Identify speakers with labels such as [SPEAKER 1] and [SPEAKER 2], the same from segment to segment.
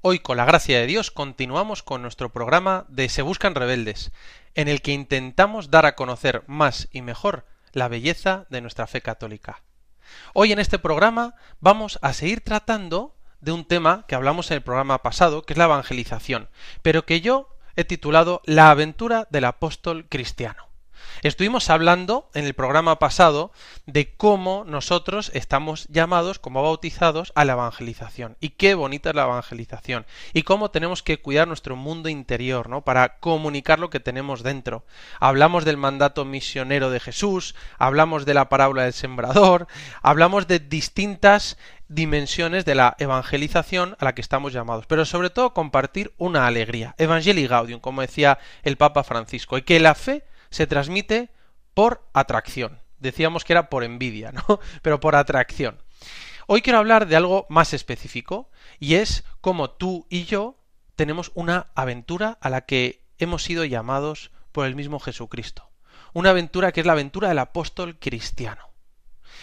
[SPEAKER 1] Hoy, con la gracia de Dios, continuamos con nuestro programa de Se Buscan Rebeldes, en el que intentamos dar a conocer más y mejor la belleza de nuestra fe católica. Hoy en este programa vamos a seguir tratando de un tema que hablamos en el programa pasado, que es la evangelización, pero que yo he titulado La aventura del apóstol cristiano. Estuvimos hablando en el programa pasado de cómo nosotros estamos llamados como bautizados a la evangelización y qué bonita es la evangelización y cómo tenemos que cuidar nuestro mundo interior, ¿no? Para comunicar lo que tenemos dentro. Hablamos del mandato misionero de Jesús, hablamos de la parábola del sembrador, hablamos de distintas dimensiones de la evangelización a la que estamos llamados, pero sobre todo compartir una alegría, Evangelii Gaudium, como decía el Papa Francisco, y que la fe se transmite por atracción. Decíamos que era por envidia, ¿no? Pero por atracción. Hoy quiero hablar de algo más específico y es cómo tú y yo tenemos una aventura a la que hemos sido llamados por el mismo Jesucristo. Una aventura que es la aventura del apóstol cristiano.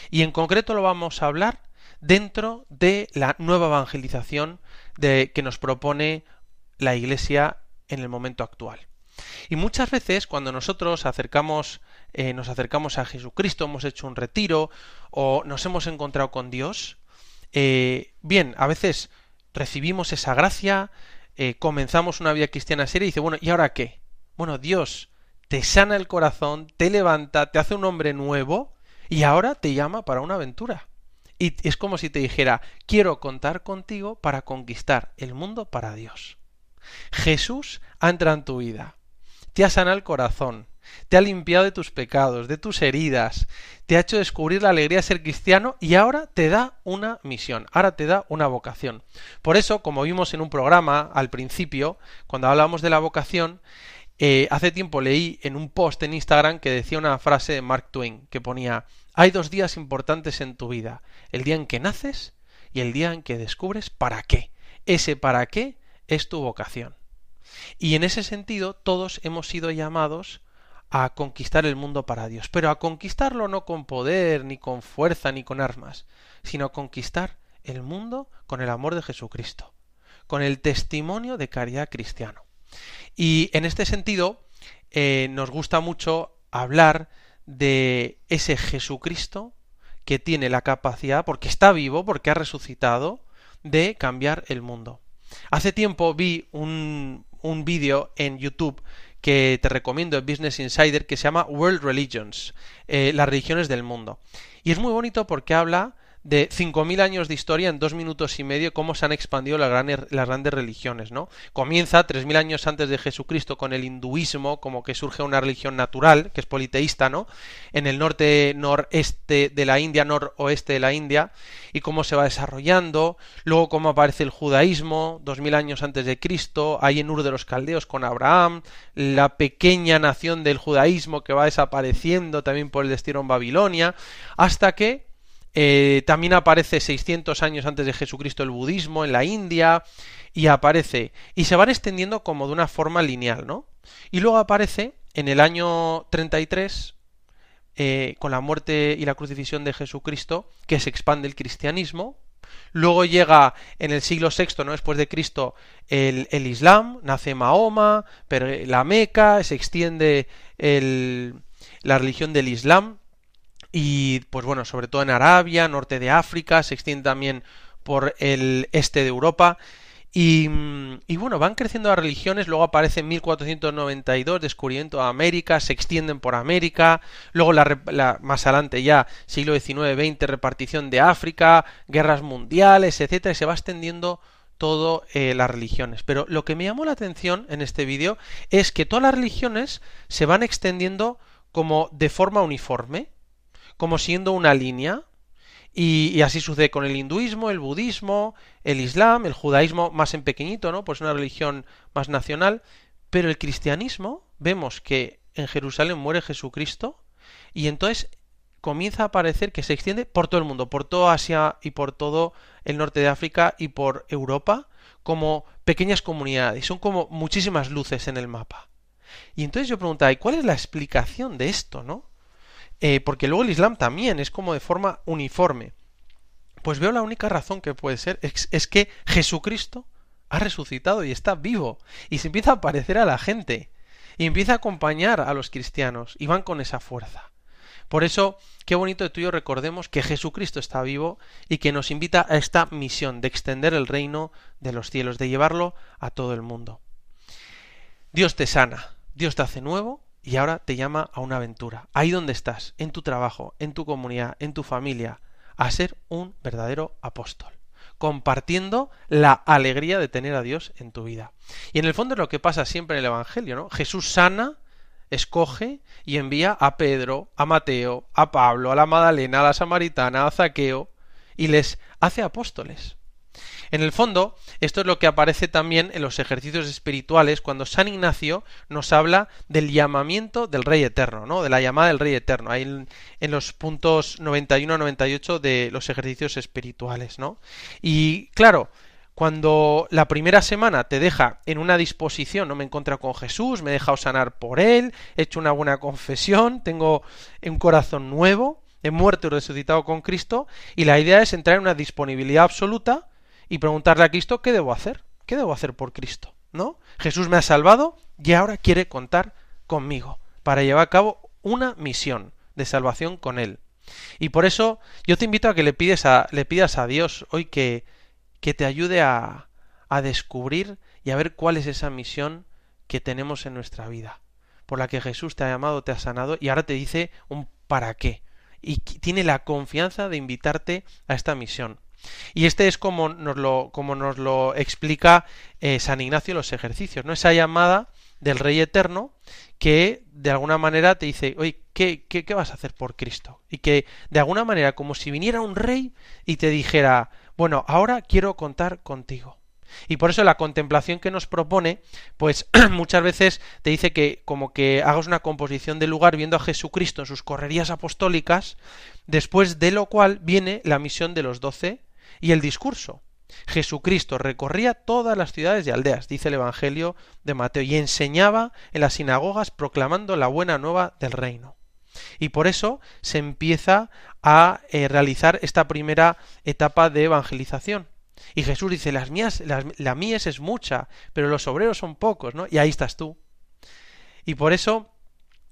[SPEAKER 1] Y en concreto lo vamos a hablar dentro de la nueva evangelización de, que nos propone la Iglesia en el momento actual. Y muchas veces cuando nosotros eh, nos acercamos a Jesucristo, hemos hecho un retiro o nos hemos encontrado con Dios, eh, bien, a veces recibimos esa gracia, eh, comenzamos una vida cristiana seria y dice, bueno, ¿y ahora qué? Bueno, Dios te sana el corazón, te levanta, te hace un hombre nuevo y ahora te llama para una aventura. Y es como si te dijera, quiero contar contigo para conquistar el mundo para Dios. Jesús entra en tu vida te ha sanado el corazón, te ha limpiado de tus pecados, de tus heridas, te ha hecho descubrir la alegría de ser cristiano y ahora te da una misión, ahora te da una vocación. Por eso, como vimos en un programa al principio, cuando hablábamos de la vocación, eh, hace tiempo leí en un post en Instagram que decía una frase de Mark Twain que ponía hay dos días importantes en tu vida, el día en que naces y el día en que descubres para qué. Ese para qué es tu vocación. Y en ese sentido todos hemos sido llamados a conquistar el mundo para Dios, pero a conquistarlo no con poder, ni con fuerza, ni con armas, sino a conquistar el mundo con el amor de Jesucristo, con el testimonio de caridad cristiano. Y en este sentido eh, nos gusta mucho hablar de ese Jesucristo que tiene la capacidad, porque está vivo, porque ha resucitado, de cambiar el mundo. Hace tiempo vi un, un vídeo en YouTube que te recomiendo en Business Insider que se llama World Religions, eh, las religiones del mundo. Y es muy bonito porque habla de 5.000 años de historia en dos minutos y medio, cómo se han expandido las grandes, religiones, ¿no? Comienza 3.000 años antes de Jesucristo con el hinduismo, como que surge una religión natural, que es politeísta, ¿no? En el norte noreste de la India, noroeste de la India, y cómo se va desarrollando, luego cómo aparece el judaísmo, 2.000 años antes de Cristo, ahí en Ur de los Caldeos con Abraham, la pequeña nación del judaísmo que va desapareciendo también por el destino en Babilonia, hasta que eh, también aparece 600 años antes de Jesucristo el budismo en la India y aparece y se van extendiendo como de una forma lineal, ¿no? Y luego aparece en el año 33 eh, con la muerte y la crucifixión de Jesucristo que se expande el cristianismo. Luego llega en el siglo VI, ¿no? después de Cristo, el, el Islam, nace Mahoma, pero la Meca, se extiende el, la religión del Islam y pues bueno, sobre todo en Arabia, norte de África, se extiende también por el este de Europa. Y, y, bueno, van creciendo las religiones, luego aparece en 1492 descubrimiento de América, se extienden por América, luego la, más adelante ya, siglo XIX-XX, repartición de África, guerras mundiales, etcétera, y se va extendiendo todo eh, las religiones. Pero lo que me llamó la atención en este vídeo es que todas las religiones se van extendiendo como de forma uniforme, como siendo una línea, y, así sucede con el hinduismo, el budismo, el islam, el judaísmo más en pequeñito, ¿no? Pues una religión más nacional, pero el cristianismo vemos que en Jerusalén muere Jesucristo y entonces comienza a parecer que se extiende por todo el mundo, por toda Asia y por todo el norte de África y por Europa, como pequeñas comunidades. Son como muchísimas luces en el mapa. Y entonces yo preguntaba, ¿y cuál es la explicación de esto, no? Eh, porque luego el Islam también es como de forma uniforme. Pues veo la única razón que puede ser es, que Jesucristo ha resucitado y está vivo y se empieza a parecer a la gente y empieza a acompañar a los cristianos y van con esa fuerza. Por eso, qué bonito tú y yo recordemos que Jesucristo está vivo y que nos invita a esta misión de extender el reino de los cielos, de llevarlo a todo el mundo. Dios te sana, Dios te hace nuevo y ahora te llama a una aventura. Ahí donde estás, en tu trabajo, en tu comunidad, en tu familia, a ser un verdadero apóstol compartiendo la alegría de tener a Dios en tu vida. Y en el fondo es lo que pasa siempre en el Evangelio, ¿no? Jesús sana escoge y envía a Pedro, a Mateo, a Pablo, a la Madalena, a la Samaritana, a Zaqueo, y les hace apóstoles. En el fondo, esto es lo que aparece también en los ejercicios espirituales cuando San Ignacio nos habla del llamamiento del Rey Eterno, ¿no? De la llamada del Rey Eterno, ahí en, los puntos 91 a 98 de los ejercicios espirituales, ¿no? Y claro, cuando la primera semana te deja en una disposición, no me encuentro con Jesús, me he dejado sanar por Él, he hecho una buena confesión, tengo un corazón nuevo, he muerto y resucitado con Cristo, y la idea es entrar en una disponibilidad absoluta y preguntarle a Cristo qué debo hacer, qué debo hacer por Cristo, ¿no? Jesús me ha salvado y ahora quiere contar conmigo para llevar a cabo una misión de salvación con Él. Y por eso yo te invito a que le, pides a, le pidas a Dios hoy que que te ayude a, a descubrir y a ver cuál es esa misión que tenemos en nuestra vida, por la que Jesús te ha llamado, te ha sanado y ahora te dice un para qué. Y tiene la confianza de invitarte a esta misión. Y este es como nos lo, como nos lo explica eh, San Ignacio en los ejercicios, ¿no? Esa llamada del Rey Eterno que de alguna manera te dice, oye, ¿qué, qué, qué vas a hacer por Cristo? Y que de alguna manera, como si viniera un rey y te dijera, bueno, ahora quiero contar contigo. Y por eso la contemplación que nos propone, pues muchas veces te dice que como que hagas una composición del lugar viendo a Jesucristo en sus correrías apostólicas, después de lo cual viene la misión de los doce y el discurso. Jesucristo recorría todas las ciudades y aldeas, dice el Evangelio de Mateo, y enseñaba en las sinagogas proclamando la buena nueva del reino. Y por eso se empieza a eh, realizar esta primera etapa de evangelización. Y Jesús dice, las mías, la mies es mucha, pero los obreros son pocos, ¿no? Y ahí estás tú. Y por eso,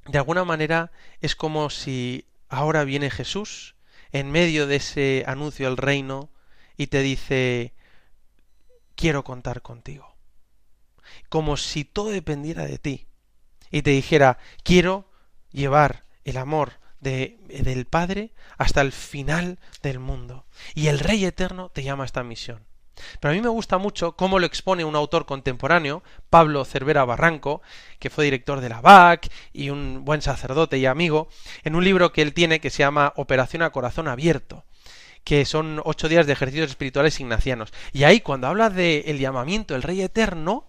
[SPEAKER 1] de alguna manera, es como si ahora viene Jesús en medio de ese anuncio del reino y te dice, quiero contar contigo. Como si todo dependiera de ti. Y te dijera, quiero llevar el amor de, del Padre hasta el final del mundo. Y el Rey Eterno te llama a esta misión. Pero a mí me gusta mucho cómo lo expone un autor contemporáneo, Pablo Cervera Barranco, que fue director de la BAC y un buen sacerdote y amigo, en un libro que él tiene que se llama Operación a Corazón Abierto que son ocho días de ejercicios espirituales ignacianos. Y ahí, cuando habla del el llamamiento del Rey Eterno,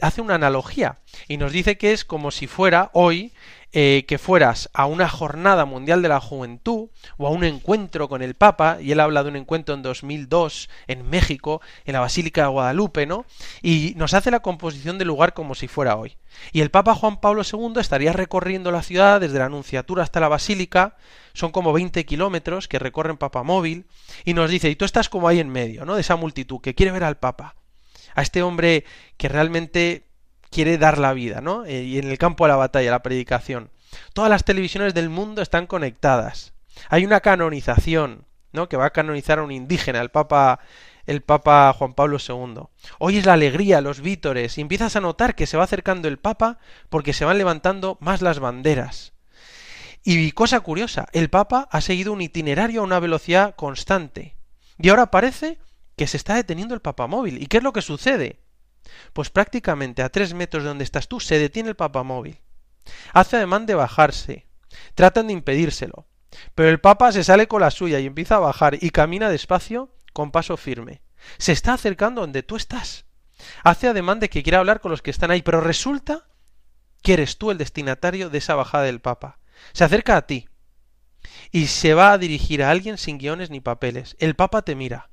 [SPEAKER 1] hace una analogía y nos dice que es como si fuera hoy eh, que fueras a una jornada mundial de la juventud o a un encuentro con el Papa, y él habla de un encuentro en 2002 en México, en la Basílica de Guadalupe, ¿no? Y nos hace la composición del lugar como si fuera hoy. Y el Papa Juan Pablo II estaría recorriendo la ciudad desde la Anunciatura hasta la Basílica, son como 20 kilómetros que recorren Papa Móvil, y nos dice, y tú estás como ahí en medio, ¿no? De esa multitud que quiere ver al Papa, a este hombre que realmente quiere dar la vida, ¿no? Eh, y en el campo de la batalla, la predicación. Todas las televisiones del mundo están conectadas. Hay una canonización, ¿no? Que va a canonizar a un indígena, el Papa el Papa Juan Pablo II. Hoy es la alegría, los vítores, y empiezas a notar que se va acercando el Papa porque se van levantando más las banderas. Y cosa curiosa, el Papa ha seguido un itinerario a una velocidad constante. Y ahora parece que se está deteniendo el papamóvil. ¿Y qué es lo que sucede? Pues prácticamente a tres metros de donde estás tú se detiene el papamóvil. Hace ademán de bajarse. Tratan de impedírselo. Pero el papa se sale con la suya y empieza a bajar y camina despacio con paso firme. Se está acercando donde tú estás. Hace ademán de que quiera hablar con los que están ahí, pero resulta que eres tú el destinatario de esa bajada del Papa. Se acerca a ti y se va a dirigir a alguien sin guiones ni papeles. El Papa te mira.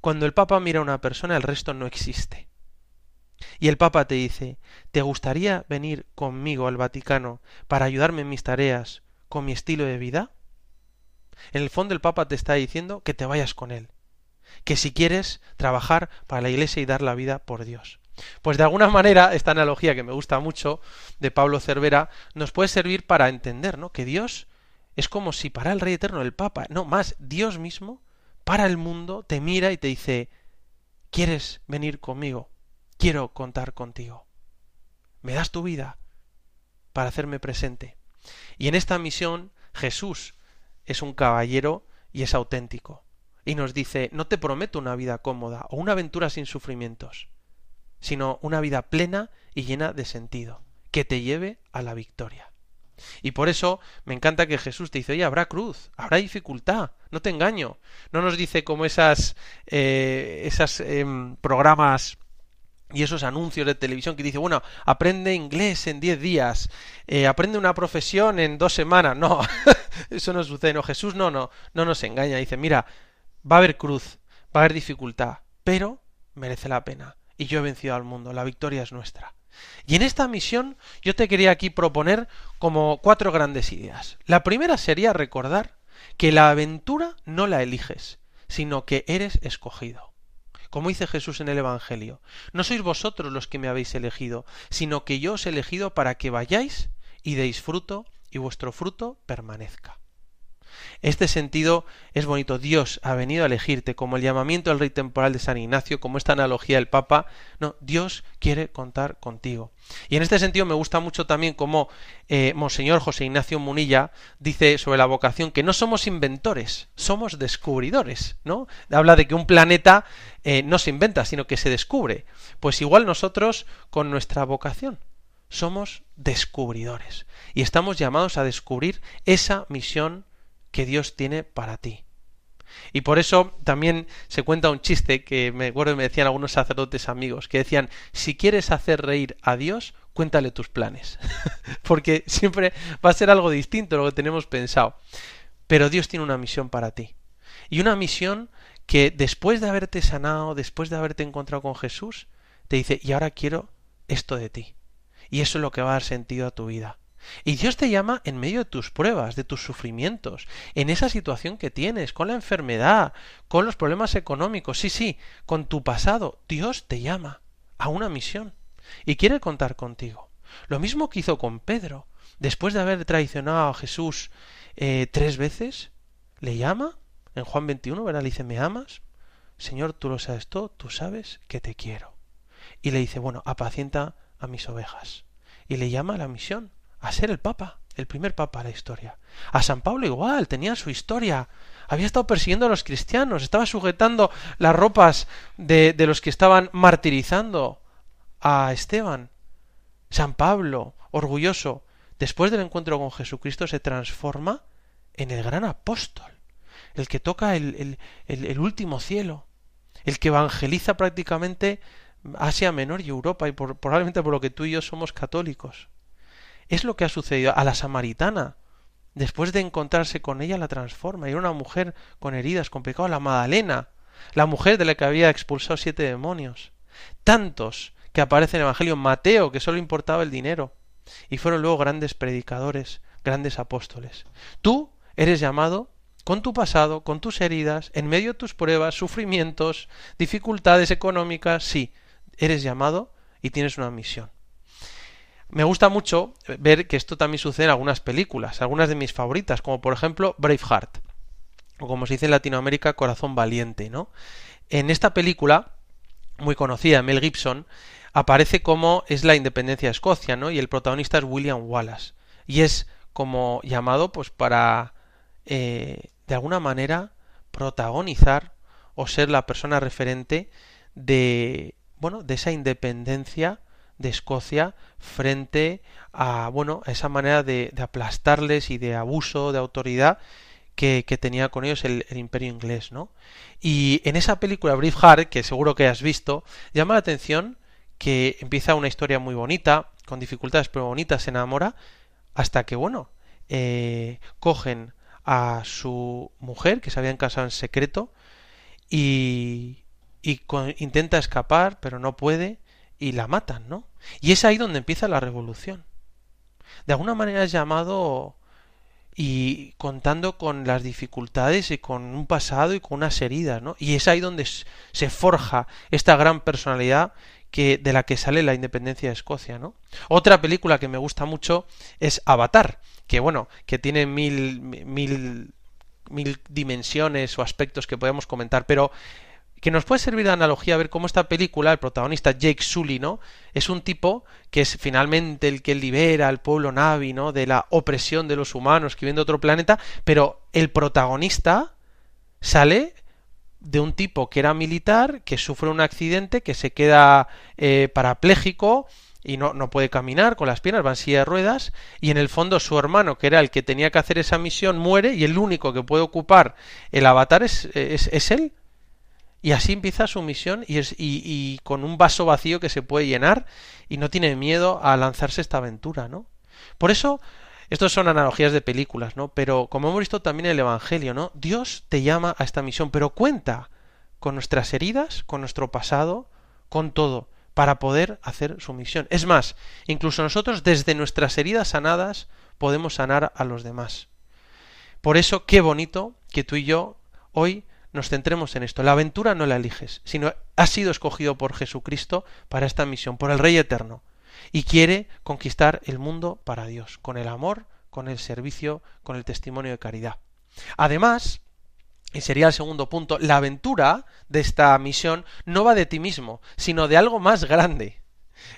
[SPEAKER 1] Cuando el Papa mira a una persona, el resto no existe. Y el Papa te dice, ¿te gustaría venir conmigo al Vaticano para ayudarme en mis tareas, con mi estilo de vida? En el fondo el Papa te está diciendo que te vayas con él, que si quieres trabajar para la Iglesia y dar la vida por Dios. Pues de alguna manera esta analogía que me gusta mucho de Pablo Cervera nos puede servir para entender, ¿no? Que Dios es como si para el Rey Eterno, el Papa, no más, Dios mismo, para el mundo, te mira y te dice, ¿quieres venir conmigo? Quiero contar contigo. ¿Me das tu vida para hacerme presente? Y en esta misión Jesús es un caballero y es auténtico. Y nos dice, no te prometo una vida cómoda o una aventura sin sufrimientos, sino una vida plena y llena de sentido, que te lleve a la victoria. Y por eso me encanta que Jesús te dice, oye, habrá cruz, habrá dificultad, no te engaño. No nos dice como esas, eh, esas em, programas y esos anuncios de televisión que dice, bueno, aprende inglés en 10 días, eh, aprende una profesión en dos semanas. No, eso no sucede. No, Jesús no, no, no nos engaña. Dice, mira, va a haber cruz, va a haber dificultad, pero merece la pena. Y yo he vencido al mundo, la victoria es nuestra. Y en esta misión yo te quería aquí proponer como cuatro grandes ideas. La primera sería recordar que la aventura no la eliges, sino que eres escogido. Como dice Jesús en el Evangelio, no sois vosotros los que me habéis elegido, sino que yo os he elegido para que vayáis y deis fruto y vuestro fruto permanezca. Este sentido es bonito. Dios ha venido a elegirte como el llamamiento del rey temporal de San Ignacio, como esta analogía del Papa. No, Dios quiere contar contigo. Y en este sentido me gusta mucho también como eh, Monseñor José Ignacio Munilla dice sobre la vocación que no somos inventores, somos descubridores, ¿no? Habla de que un planeta eh, no se inventa, sino que se descubre. Pues igual nosotros con nuestra vocación somos descubridores y estamos llamados a descubrir esa misión que Dios tiene para ti. Y por eso también se cuenta un chiste que me acuerdo me decían algunos sacerdotes amigos, que decían, si quieres hacer reír a Dios, cuéntale tus planes, porque siempre va a ser algo distinto lo que tenemos pensado. Pero Dios tiene una misión para ti. Y una misión que después de haberte sanado, después de haberte encontrado con Jesús, te dice, y ahora quiero esto de ti. Y eso es lo que va a dar sentido a tu vida. Y Dios te llama en medio de tus pruebas, de tus sufrimientos, en esa situación que tienes, con la enfermedad, con los problemas económicos, sí, sí, con tu pasado. Dios te llama a una misión y quiere contar contigo. Lo mismo que hizo con Pedro. Después de haber traicionado a Jesús eh, tres veces, le llama en Juan 21, ¿verdad? Le dice, ¿me amas? Señor, tú lo sabes todo, tú sabes que te quiero. Y le dice, bueno, apacienta a mis ovejas. Y le llama a la misión a ser el Papa, el primer Papa de la historia. A San Pablo igual, tenía su historia. Había estado persiguiendo a los cristianos, estaba sujetando las ropas de, de los que estaban martirizando a Esteban. San Pablo, orgulloso, después del encuentro con Jesucristo, se transforma en el gran apóstol, el que toca el, el, el, último cielo, el que evangeliza prácticamente Asia Menor y Europa, y por, probablemente por lo que tú y yo somos católicos. Es lo que ha sucedido a la samaritana. Después de encontrarse con ella, la transforma. Era una mujer con heridas, con pecado. La Madalena, la mujer de la que había expulsado siete demonios. Tantos que aparecen en el Evangelio. Mateo, que solo importaba el dinero. Y fueron luego grandes predicadores, grandes apóstoles. Tú eres llamado con tu pasado, con tus heridas, en medio de tus pruebas, sufrimientos, dificultades económicas, sí, eres llamado y tienes una misión. Me gusta mucho ver que esto también sucede en algunas películas, algunas de mis favoritas, como por ejemplo Braveheart, o como se dice en Latinoamérica, Corazón Valiente, ¿no? En esta película, muy conocida, Mel Gibson, aparece como es la independencia de Escocia, ¿no? Y el protagonista es William Wallace. Y es como llamado, pues, para, eh, de alguna manera, protagonizar o ser la persona referente de, bueno, de esa independencia de Escocia frente a bueno a esa manera de, aplastarles y de abuso de autoridad que, tenía con ellos el, imperio inglés no y en esa película Braveheart que seguro que has visto llama la atención que empieza una historia muy bonita con dificultades pero bonita, se enamora, hasta que, bueno, eh, cogen a su mujer, que se habían casado en secreto, y, y intenta escapar, pero no puede, y la matan, ¿no? Y es ahí donde empieza la revolución. De alguna manera es llamado y contando con las dificultades y con un pasado y con unas heridas, ¿no? Y es ahí donde se forja esta gran personalidad que de la que sale la independencia de Escocia, ¿no? Otra película que me gusta mucho es Avatar, que bueno, que tiene mil mil mil dimensiones o aspectos que podemos comentar, pero que nos puede servir de analogía a ver cómo esta película, el protagonista Jake Sully, ¿no? Es un tipo que es finalmente el que libera al pueblo Navi, ¿no? De la opresión de los humanos que viven de otro planeta, pero el protagonista sale de un tipo que era militar, que sufre un accidente, que se queda eh, parapléjico y no, no, puede caminar con las piernas, va en silla de ruedas, y en el fondo su hermano, que era el que tenía que hacer esa misión, muere, y el único que puede ocupar el avatar es, es, es él, y así empieza su misión y, es, y, con un vaso vacío que se puede llenar y no tiene miedo a lanzarse esta aventura, ¿no? Por eso, estos son analogías de películas, ¿no? Pero como hemos visto también en el Evangelio, ¿no? Dios te llama a esta misión, pero cuenta con nuestras heridas, con nuestro pasado, con todo, para poder hacer su misión. Es más, incluso nosotros desde nuestras heridas sanadas podemos sanar a los demás. Por eso, qué bonito que tú y yo hoy nos centremos en esto. La aventura no la eliges, sino has sido escogido por Jesucristo para esta misión, por el Rey Eterno, y quiere conquistar el mundo para Dios, con el amor, con el servicio, con el testimonio de caridad. Además, y sería el segundo punto, la aventura de esta misión no va de ti mismo, sino de algo más grande.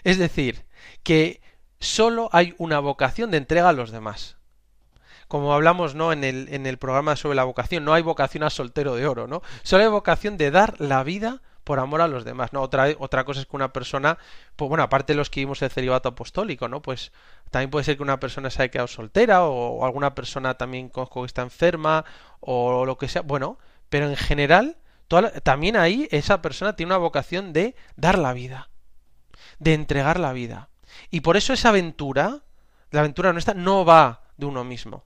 [SPEAKER 1] Es decir, que solo hay una vocación de entrega a los demás como hablamos ¿no? en, el, en el programa sobre la vocación, no hay vocación a soltero de oro, ¿no? Solo hay vocación de dar la vida por amor a los demás, ¿no? Otra, otra cosa es que una persona, pues bueno, aparte de los que vimos el celibato apostólico, ¿no? Pues también puede ser que una persona se haya quedado soltera o, alguna persona también conozco que está enferma o lo que sea, bueno, pero en general también ahí esa persona tiene una vocación de dar la vida, de entregar la vida. Y por eso esa aventura, la aventura nuestra, no va de uno mismo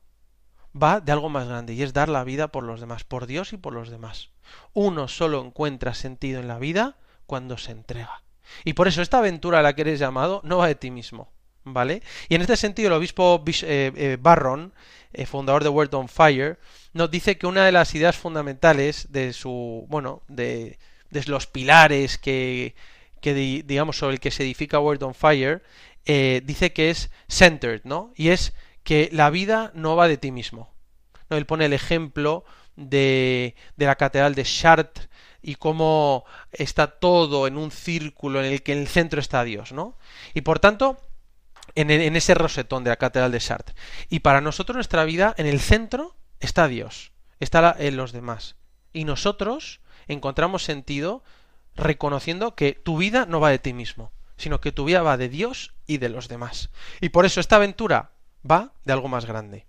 [SPEAKER 1] va de algo más grande y es dar la vida por los demás, por Dios y por los demás. Uno solo encuentra sentido en la vida cuando se entrega. Y por eso esta aventura a la que eres llamado no va de ti mismo, ¿vale? Y en este sentido el obispo eh, eh, Barron, eh, fundador de World on Fire, nos dice que una de las ideas fundamentales de su, bueno, de, de los pilares que, que digamos sobre el que se edifica World on Fire, dice que es centered, ¿no? Y es que la vida no va de ti mismo. ¿no? Él pone el ejemplo de, de la catedral de Chartres y cómo está todo en un círculo en el que en el centro está Dios, ¿no? Y por tanto, en, en ese rosetón de la catedral de Chartres. Y para nosotros nuestra vida, en el centro está Dios, está en los demás. Y nosotros encontramos sentido reconociendo que tu vida no va de ti mismo, sino que tu vida va de Dios y de los demás. Y por eso esta aventura va de algo más grande.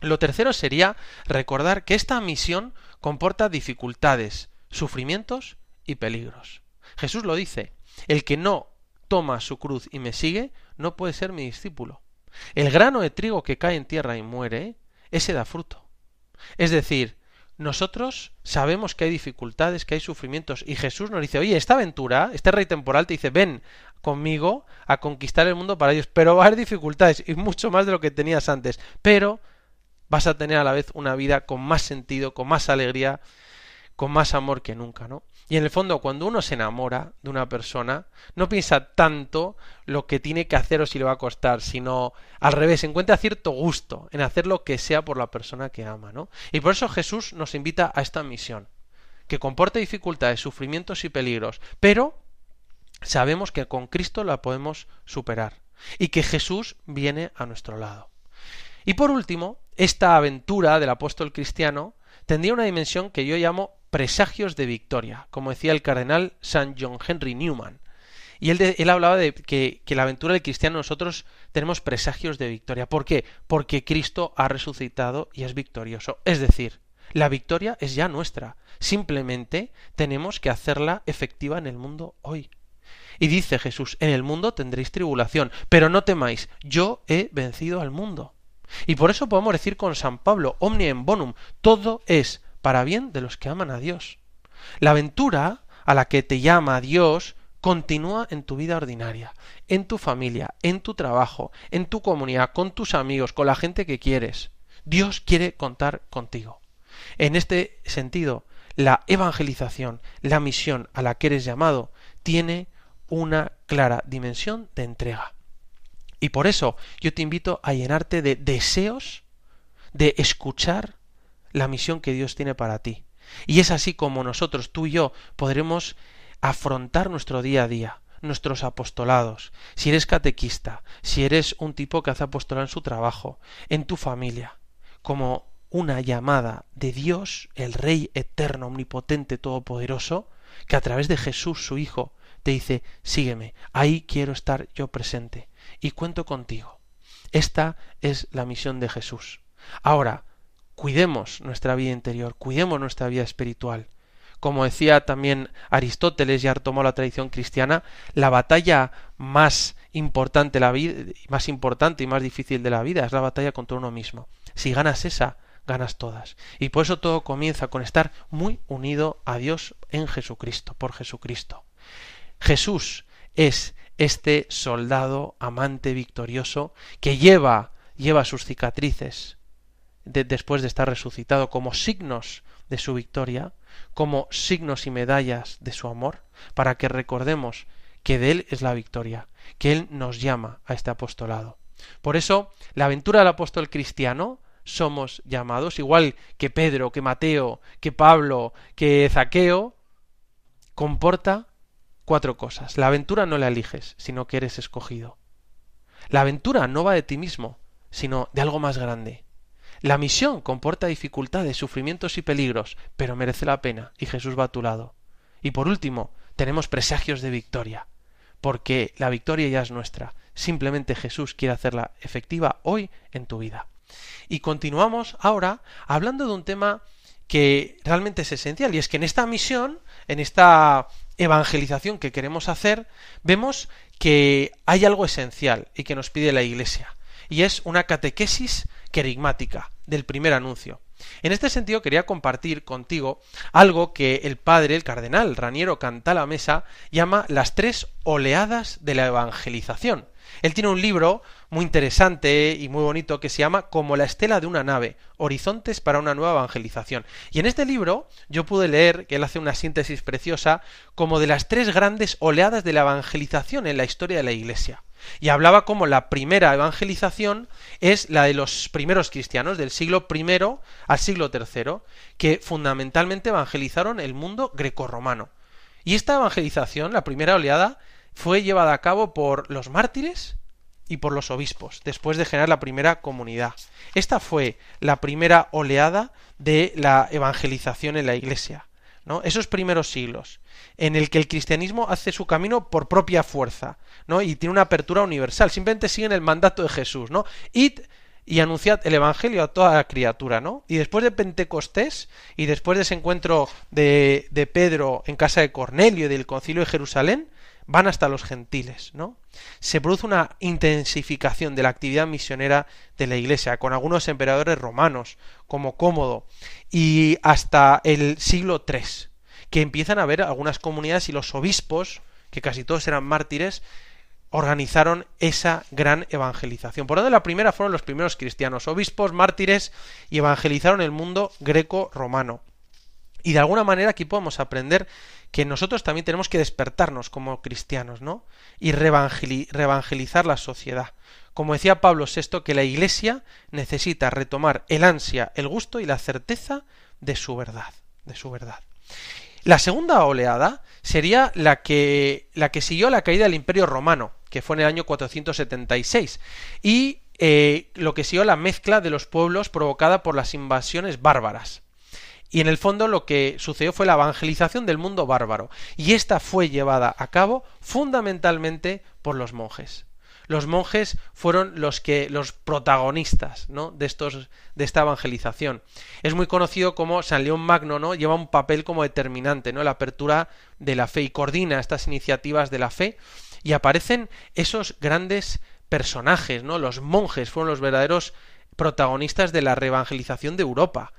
[SPEAKER 1] Lo tercero sería recordar que esta misión comporta dificultades, sufrimientos y peligros. Jesús lo dice, el que no toma su cruz y me sigue, no puede ser mi discípulo. El grano de trigo que cae en tierra y muere, ese da fruto. Es decir, nosotros sabemos que hay dificultades, que hay sufrimientos, y Jesús nos dice, oye, esta aventura, este rey temporal te dice, ven conmigo a conquistar el mundo para ellos, pero va a haber dificultades, y mucho más de lo que tenías antes, pero vas a tener a la vez una vida con más sentido, con más alegría, con más amor que nunca, ¿no? Y en el fondo, cuando uno se enamora de una persona, no piensa tanto lo que tiene que hacer o si le va a costar, sino al revés, encuentra cierto gusto en hacer lo que sea por la persona que ama, ¿no? Y por eso Jesús nos invita a esta misión, que comporta dificultades, sufrimientos y peligros, pero sabemos que con Cristo la podemos superar y que Jesús viene a nuestro lado. Y por último, esta aventura del apóstol cristiano tendría una dimensión que yo llamo presagios de victoria, como decía el cardenal San John Henry Newman. Y él, él hablaba de que, que, la aventura del cristiano nosotros tenemos presagios de victoria. ¿Por qué? Porque Cristo ha resucitado y es victorioso. Es decir, la victoria es ya nuestra. Simplemente tenemos que hacerla efectiva en el mundo hoy. Y dice Jesús, en el mundo tendréis tribulación, pero no temáis, yo he vencido al mundo. Y por eso podemos decir con San Pablo, omnia en bonum, todo es para bien de los que aman a Dios. La aventura a la que te llama Dios continúa en tu vida ordinaria, en tu familia, en tu trabajo, en tu comunidad, con tus amigos, con la gente que quieres. Dios quiere contar contigo. En este sentido, la evangelización, la misión a la que eres llamado, tiene una clara dimensión de entrega. Y por eso yo te invito a llenarte de deseos de escuchar la misión que Dios tiene para ti. Y es así como nosotros, tú y yo, podremos afrontar nuestro día a día, nuestros apostolados. Si eres catequista, si eres un tipo que hace apostolado en su trabajo, en tu familia, como una llamada de Dios, el Rey eterno, omnipotente, todopoderoso, que a través de Jesús, su Hijo, te dice, sígueme, ahí quiero estar yo presente y cuento contigo. Esta es la misión de Jesús. Ahora, cuidemos nuestra vida interior, cuidemos nuestra vida espiritual. Como decía también Aristóteles, y tomó la tradición cristiana, la batalla más importante, la vida, más importante y más difícil de la vida es la batalla contra uno mismo. Si ganas esa, ganas todas. Y por eso todo comienza con estar muy unido a Dios en Jesucristo, por Jesucristo. Jesús es este soldado amante victorioso que lleva lleva sus cicatrices después de estar resucitado como signos de su victoria, como signos y medallas de su amor, para que recordemos que de Él es la victoria, que Él nos llama a este apostolado. Por eso, la aventura del apóstol cristiano somos llamados, igual que Pedro, que Mateo, que Pablo, que Zaqueo, comporta cuatro cosas. La aventura no la eliges, sino que eres escogido. La aventura no va de ti mismo, sino de algo más grande. La misión comporta dificultades, sufrimientos y peligros, pero merece la pena, y Jesús va a tu lado. Y por último, tenemos presagios de victoria, porque la victoria ya es nuestra. Simplemente Jesús quiere hacerla efectiva hoy en tu vida. Y continuamos ahora hablando de un tema que realmente es esencial, y es que en esta misión, en esta evangelización que queremos hacer, vemos que hay algo esencial y que nos pide la Iglesia, y es una catequesis querigmática del primer anuncio. En este sentido quería compartir contigo algo que el padre, el cardenal Raniero Cantalamesa, llama las tres oleadas de la evangelización. Él tiene un libro muy interesante y muy bonito que se llama Como la estela de una nave, Horizontes para una nueva evangelización. Y en este libro yo pude leer que él hace una síntesis preciosa como de las tres grandes oleadas de la evangelización en la historia de la Iglesia. Y hablaba como la primera evangelización es la de los primeros cristianos del siglo I al siglo III, que fundamentalmente evangelizaron el mundo grecorromano. Y esta evangelización, la primera oleada, fue llevada a cabo por los mártires y por los obispos, después de generar la primera comunidad. Esta fue la primera oleada de la evangelización en la Iglesia. ¿no? Esos primeros siglos, en el que el cristianismo hace su camino por propia fuerza, ¿no? Y tiene una apertura universal, simplemente siguen el mandato de Jesús, ¿no? Id y anunciad el evangelio a toda criatura, ¿no? Y después de Pentecostés y después de ese encuentro de, de Pedro en casa de Cornelio y del concilio de Jerusalén, van hasta los gentiles, ¿no? Se produce una intensificación de la actividad misionera de la Iglesia, con algunos emperadores romanos, como Cómodo, y hasta el siglo III, que empiezan a haber algunas comunidades y los obispos, que casi todos eran mártires, organizaron esa gran evangelización. Por tanto, la primera fueron los primeros cristianos, obispos, mártires, y evangelizaron el mundo greco-romano. Y de alguna manera aquí podemos aprender que nosotros también tenemos que despertarnos como cristianos, ¿no? Y reevangelizar la sociedad. Como decía Pablo VI, que la Iglesia necesita retomar el ansia, el gusto y la certeza de su verdad, de su verdad. La segunda oleada sería la que, la que siguió la caída del Imperio Romano, que fue en el año 476, y eh, lo que siguió la mezcla de los pueblos provocada por las invasiones bárbaras. Y en el fondo lo que sucedió fue la evangelización del mundo bárbaro. Y esta fue llevada a cabo fundamentalmente por los monjes. Los monjes fueron los que los protagonistas, ¿no? de estos de esta evangelización. Es muy conocido como San León Magno, ¿no? lleva un papel como determinante, ¿no? la apertura de la fe y coordina estas iniciativas de la fe y aparecen esos grandes personajes, ¿no? Los monjes fueron los verdaderos protagonistas de la reevangelización de Europa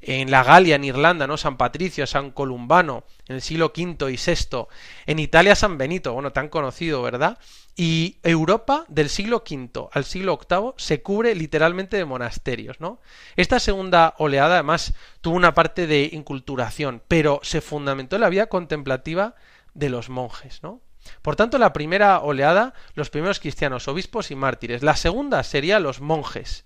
[SPEAKER 1] en la Galia, en Irlanda, ¿no? San Patricio, San Columbano, en el siglo V y VI, en Italia San Benito, bueno, tan conocido, ¿verdad? Y Europa del siglo V al siglo VIII se cubre literalmente de monasterios, ¿no? Esta segunda oleada además tuvo una parte de inculturación, pero se fundamentó en la vida contemplativa de los monjes, ¿no? Por tanto, la primera oleada, los primeros cristianos, obispos y mártires. La segunda sería los monjes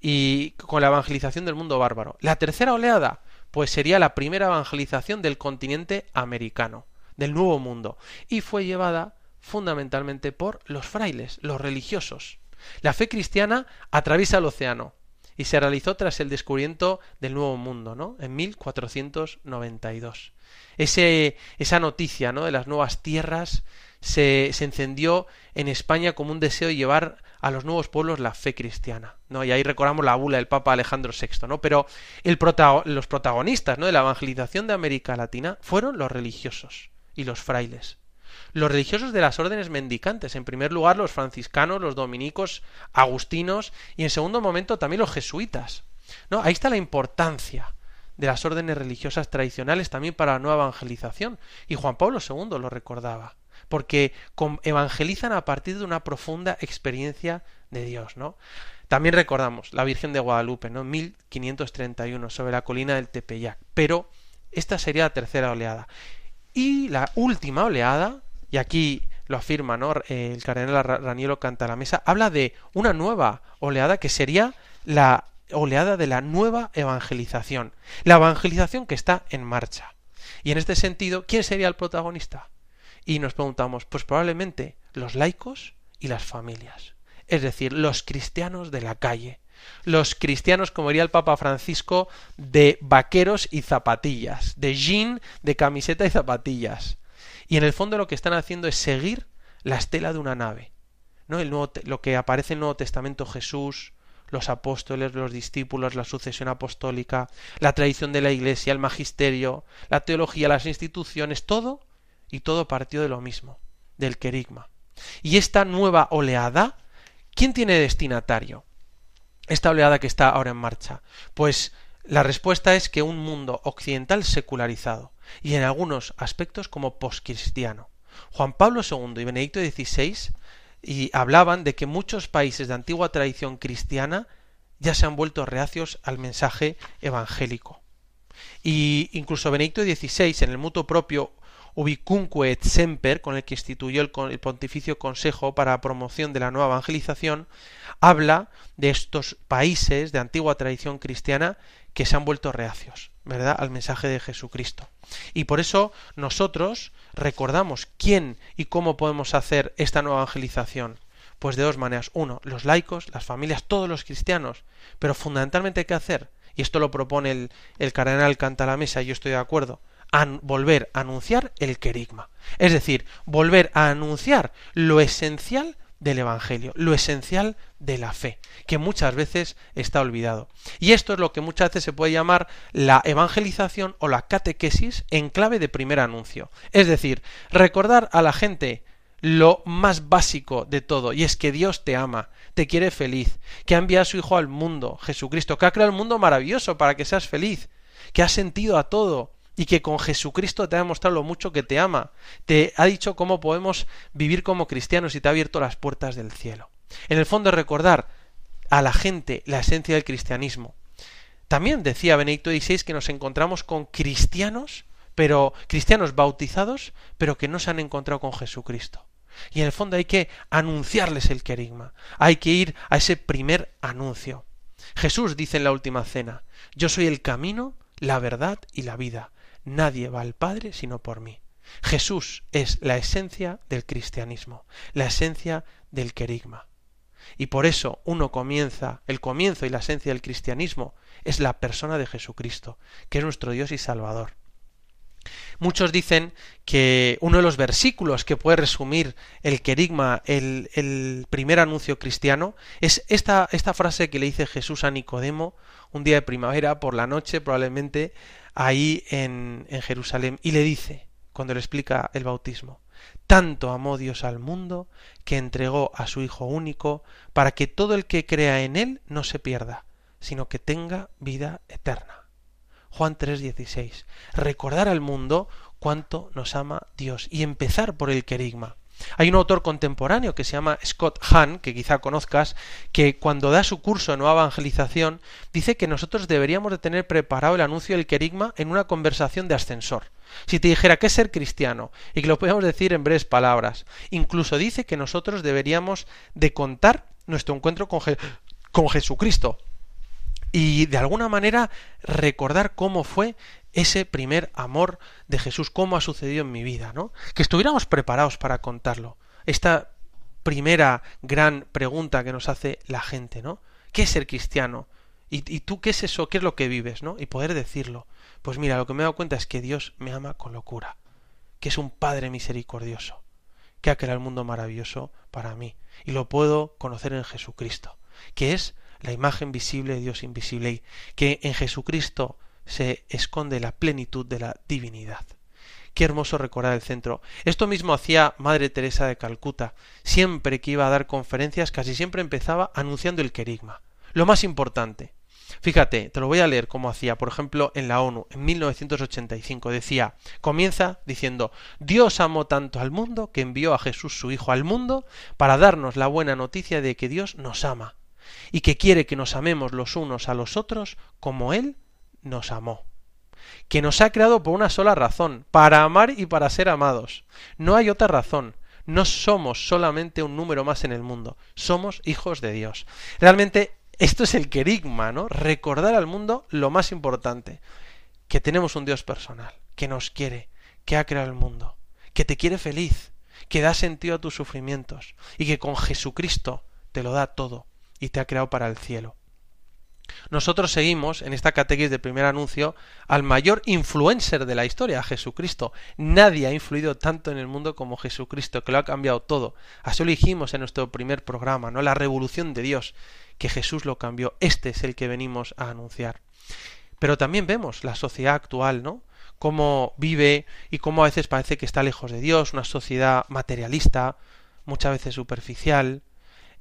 [SPEAKER 1] y con la evangelización del mundo bárbaro. La tercera oleada, pues sería la primera evangelización del continente americano, del Nuevo Mundo, y fue llevada fundamentalmente por los frailes, los religiosos. La fe cristiana atraviesa el océano y se realizó tras el descubrimiento del Nuevo Mundo, ¿no? En 1492. Ese, esa noticia, ¿no? De las nuevas tierras se, encendió en España como un deseo de llevar a los nuevos pueblos la fe cristiana, ¿no? Y ahí recordamos la bula del Papa Alejandro VI, ¿no? Pero los protagonistas, ¿no? de la evangelización de América Latina fueron los religiosos y los frailes. Los religiosos de las órdenes mendicantes, en primer lugar los franciscanos, los dominicos, agustinos y en segundo momento también los jesuitas. ¿no? Ahí está la importancia de las órdenes religiosas tradicionales también para la nueva evangelización. Y Juan Pablo II lo recordaba porque evangelizan a partir de una profunda experiencia de Dios, ¿no? También recordamos la Virgen de Guadalupe, ¿no? 1531, sobre la colina del Tepeyac. Pero esta sería la tercera oleada. Y la última oleada, y aquí lo afirma ¿no? el cardenal Raniero Canta la Mesa, habla de una nueva oleada que sería la oleada de la nueva evangelización. La evangelización que está en marcha. Y en este sentido, ¿quién sería el protagonista? Y nos preguntamos, pues probablemente los laicos y las familias. Es decir, los cristianos de la calle. Los cristianos, como diría el Papa Francisco, de vaqueros y zapatillas, de jean, de camiseta y zapatillas. Y en el fondo lo que están haciendo es seguir la estela de una nave. ¿no? El lo que aparece en el Nuevo Testamento Jesús, los apóstoles, los discípulos, la sucesión apostólica, la tradición de la Iglesia, el magisterio, la teología, las instituciones, todo y todo partió de lo mismo, del querigma. Y esta nueva oleada, ¿quién tiene destinatario? Esta oleada que está ahora en marcha. Pues la respuesta es que un mundo occidental secularizado y en algunos aspectos como poscristiano. Juan Pablo II y Benedicto XVI y hablaban de que muchos países de antigua tradición cristiana ya se han vuelto reacios al mensaje evangélico. Y incluso Benedicto XVI en el mutuo propio Ubicunque et Semper, con el que instituyó el, Pontificio Consejo para la promoción de la nueva evangelización, habla de estos países de antigua tradición cristiana que se han vuelto reacios, ¿verdad?, al mensaje de Jesucristo. Y por eso nosotros recordamos quién y cómo podemos hacer esta nueva evangelización. Pues de dos maneras. Uno, los laicos, las familias, todos los cristianos. Pero fundamentalmente, ¿qué hacer? Y esto lo propone el, el cardenal Canta la Mesa, y yo estoy de acuerdo volver a anunciar el querigma. Es decir, volver a anunciar lo esencial del Evangelio, lo esencial de la fe, que muchas veces está olvidado. Y esto es lo que muchas veces se puede llamar la evangelización o la catequesis en clave de primer anuncio. Es decir, recordar a la gente lo más básico de todo, y es que Dios te ama, te quiere feliz, que ha enviado a su Hijo al mundo, Jesucristo, que ha creado el mundo maravilloso para que seas feliz, que ha sentido a todo, y que con Jesucristo te ha demostrado lo mucho que te ama, te ha dicho cómo podemos vivir como cristianos y te ha abierto las puertas del cielo. En el fondo recordar a la gente la esencia del cristianismo. También decía Benedicto XVI que nos encontramos con cristianos, pero cristianos bautizados, pero que no se han encontrado con Jesucristo. Y en el fondo hay que anunciarles el querigma, hay que ir a ese primer anuncio. Jesús dice en la última cena, yo soy el camino, la verdad y la vida. Nadie va al Padre sino por mí. Jesús es la esencia del cristianismo, la esencia del querigma. Y por eso uno comienza, el comienzo y la esencia del cristianismo es la persona de Jesucristo, que es nuestro Dios y Salvador. Muchos dicen que uno de los versículos que puede resumir el querigma, el, primer anuncio cristiano, es esta, esta frase que le dice Jesús a Nicodemo un día de primavera, por la noche, probablemente, ahí en, en Jerusalén, y le dice, cuando le explica el bautismo, tanto amó Dios al mundo que entregó a su Hijo único para que todo el que crea en Él no se pierda, sino que tenga vida eterna. Juan 3:16. Recordar al mundo cuánto nos ama Dios y empezar por el querigma. Hay un autor contemporáneo que se llama Scott Hahn, que quizá conozcas, que cuando da su curso de nueva evangelización dice que nosotros deberíamos de tener preparado el anuncio del querigma en una conversación de ascensor. Si te dijera qué es ser cristiano y que lo podemos decir en breves palabras, incluso dice que nosotros deberíamos de contar nuestro encuentro con, con Jesucristo y de alguna manera recordar cómo fue ese primer amor de Jesús, cómo ha sucedido en mi vida, ¿no? Que estuviéramos preparados para contarlo. Esta primera gran pregunta que nos hace la gente, ¿no? ¿Qué es ser cristiano? ¿Y, ¿Y, tú qué es eso? ¿Qué es lo que vives? ¿no? Y poder decirlo. Pues mira, lo que me he dado cuenta es que Dios me ama con locura, que es un Padre misericordioso, que ha creado el mundo maravilloso para mí. Y lo puedo conocer en Jesucristo, que es la imagen visible de Dios invisible y que en Jesucristo se esconde la plenitud de la divinidad. Qué hermoso recordar el centro. Esto mismo hacía Madre Teresa de Calcuta. Siempre que iba a dar conferencias, casi siempre empezaba anunciando el querigma. Lo más importante. Fíjate, te lo voy a leer como hacía, por ejemplo, en la ONU, en 1985. Decía, comienza diciendo, Dios amó tanto al mundo que envió a Jesús su Hijo al mundo para darnos la buena noticia de que Dios nos ama y que quiere que nos amemos los unos a los otros como Él nos amó. Que nos ha creado por una sola razón, para amar y para ser amados. No hay otra razón. No somos solamente un número más en el mundo, somos hijos de Dios. Realmente esto es el querigma, ¿no? Recordar al mundo lo más importante, que tenemos un Dios personal, que nos quiere, que ha creado el mundo, que te quiere feliz, que da sentido a tus sufrimientos y que con Jesucristo te lo da todo y te ha creado para el cielo. Nosotros seguimos en esta catequis de primer anuncio al mayor influencer de la historia, a Jesucristo. Nadie ha influido tanto en el mundo como Jesucristo, que lo ha cambiado todo. Así lo dijimos en nuestro primer programa, ¿no? La revolución de Dios, que Jesús lo cambió. Este es el que venimos a anunciar. Pero también vemos la sociedad actual, ¿no? Cómo vive y cómo a veces parece que está lejos de Dios, una sociedad materialista, muchas veces superficial,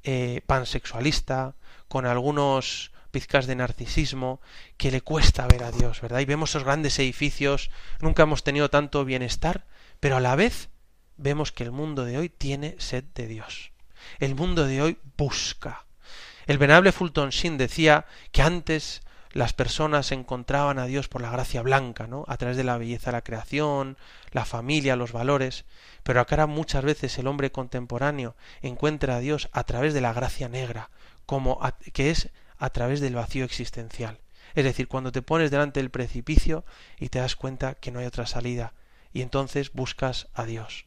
[SPEAKER 1] eh, pansexualista, con algunos pizcas de narcisismo, que le cuesta ver a Dios, ¿verdad? Y vemos esos grandes edificios, nunca hemos tenido tanto bienestar, pero a la vez vemos que el mundo de hoy tiene sed de Dios. El mundo de hoy busca. El venerable Fulton Sheen decía que antes las personas encontraban a Dios por la gracia blanca, ¿no? A través de la belleza de la creación, la familia, los valores, pero acá muchas veces el hombre contemporáneo encuentra a Dios a través de la gracia negra, como que es a través del vacío existencial. Es decir, cuando te pones delante del precipicio y te das cuenta que no hay otra salida, y entonces buscas a Dios.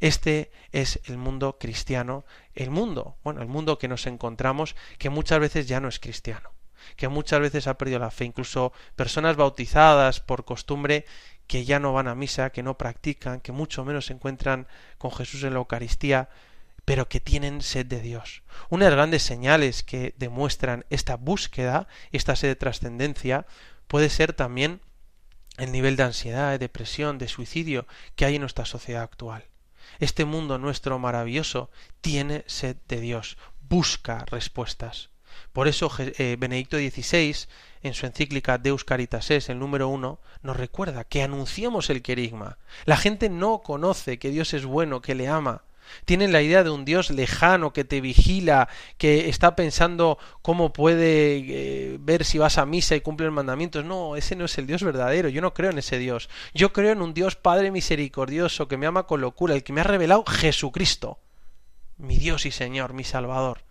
[SPEAKER 1] Este es el mundo cristiano, el mundo, bueno, el mundo que nos encontramos, que muchas veces ya no es cristiano que muchas veces ha perdido la fe, incluso personas bautizadas por costumbre que ya no van a misa, que no practican, que mucho menos se encuentran con Jesús en la Eucaristía, pero que tienen sed de Dios. Una de las grandes señales que demuestran esta búsqueda, esta sed de trascendencia, puede ser también el nivel de ansiedad, de depresión, de suicidio que hay en nuestra sociedad actual. Este mundo nuestro maravilloso tiene sed de Dios, busca respuestas. Por eso eh, Benedicto XVI, en su encíclica Deus Caritas Es, el número uno, nos recuerda que anunciemos el querigma. La gente no conoce que Dios es bueno, que le ama. Tienen la idea de un Dios lejano que te vigila, que está pensando cómo puede eh, ver si vas a misa y cumple los mandamientos. No, ese no es el Dios verdadero. Yo no creo en ese Dios. Yo creo en un Dios Padre misericordioso que me ama con locura, el que me ha revelado Jesucristo, mi Dios y Señor, mi Salvador.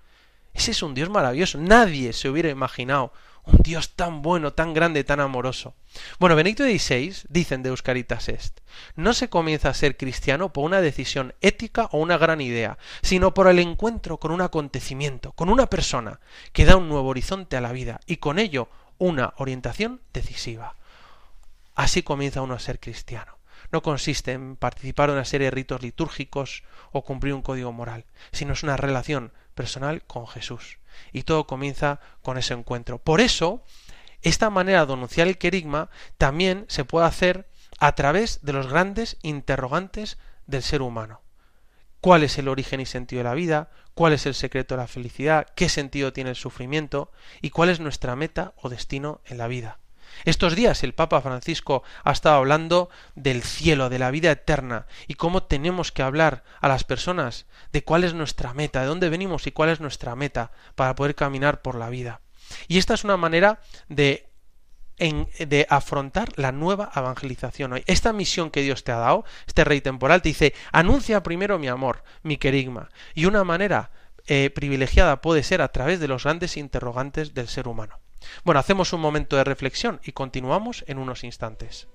[SPEAKER 1] Ese es un Dios maravilloso. Nadie se hubiera imaginado un Dios tan bueno, tan grande, tan amoroso. Bueno, Benedicto XVI, dicen de Euscaritas Est, no se comienza a ser cristiano por una decisión ética o una gran idea, sino por el encuentro con un acontecimiento, con una persona que da un nuevo horizonte a la vida y con ello una orientación decisiva. Así comienza uno a ser cristiano. no consiste en participar de una serie de ritos litúrgicos o cumplir un código moral, sino es una relación personal con Jesús. Y todo comienza con ese encuentro. Por eso, esta manera de anunciar el querigma también se puede hacer a través de los grandes interrogantes del ser humano. ¿Cuál es el origen y sentido de la vida? ¿Cuál es el secreto de la felicidad? ¿Qué sentido tiene el sufrimiento? ¿Y cuál es nuestra meta o destino en la vida? Estos días el Papa Francisco ha estado hablando del cielo, de la vida eterna, y cómo tenemos que hablar a las personas de cuál es nuestra meta, de dónde venimos y cuál es nuestra meta para poder caminar por la vida. Y esta es una manera de afrontar la nueva evangelización hoy. Esta misión que Dios te ha dado, este rey temporal, te dice, anuncia primero mi amor, mi querigma. Y una manera eh, privilegiada puede ser a través de los grandes interrogantes del ser humano. Bueno, hacemos un momento de reflexión y continuamos en unos instantes.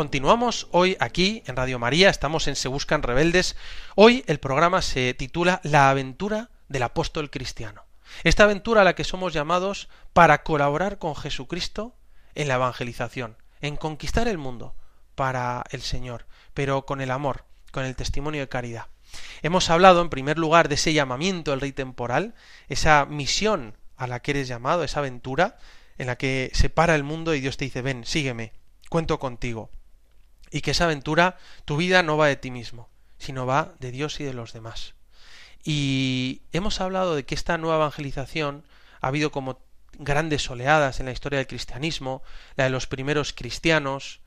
[SPEAKER 1] Continuamos hoy aquí en Radio María, estamos en Se Buscan Rebeldes. Hoy el programa se titula La aventura del apóstol cristiano. Esta aventura a la que somos llamados para colaborar con Jesucristo en la evangelización, en conquistar el mundo para el Señor, pero con el amor, con el testimonio de caridad. Hemos hablado en primer lugar de ese llamamiento del rey temporal, esa misión a la que eres llamado, esa aventura en la que se para el mundo y Dios te dice, ven, sígueme, cuento contigo. Y que esa aventura, tu vida no va de ti mismo, sino va de Dios y de los demás. Y hemos hablado de que esta nueva evangelización ha habido como grandes oleadas en la historia del cristianismo, la de los primeros cristianos,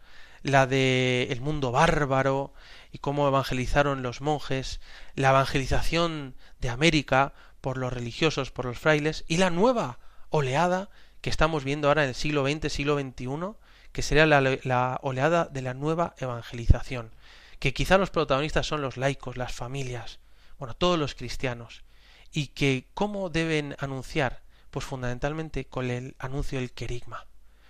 [SPEAKER 1] la de el mundo bárbaro y cómo evangelizaron los monjes, la evangelización de América por los religiosos, por los frailes y la nueva oleada que estamos viendo ahora en el siglo XX, siglo XXI, que sería la, oleada de la nueva evangelización, que quizá los protagonistas son los laicos, las familias, bueno, todos los cristianos, y que cómo deben anunciar, pues fundamentalmente con el anuncio del querigma.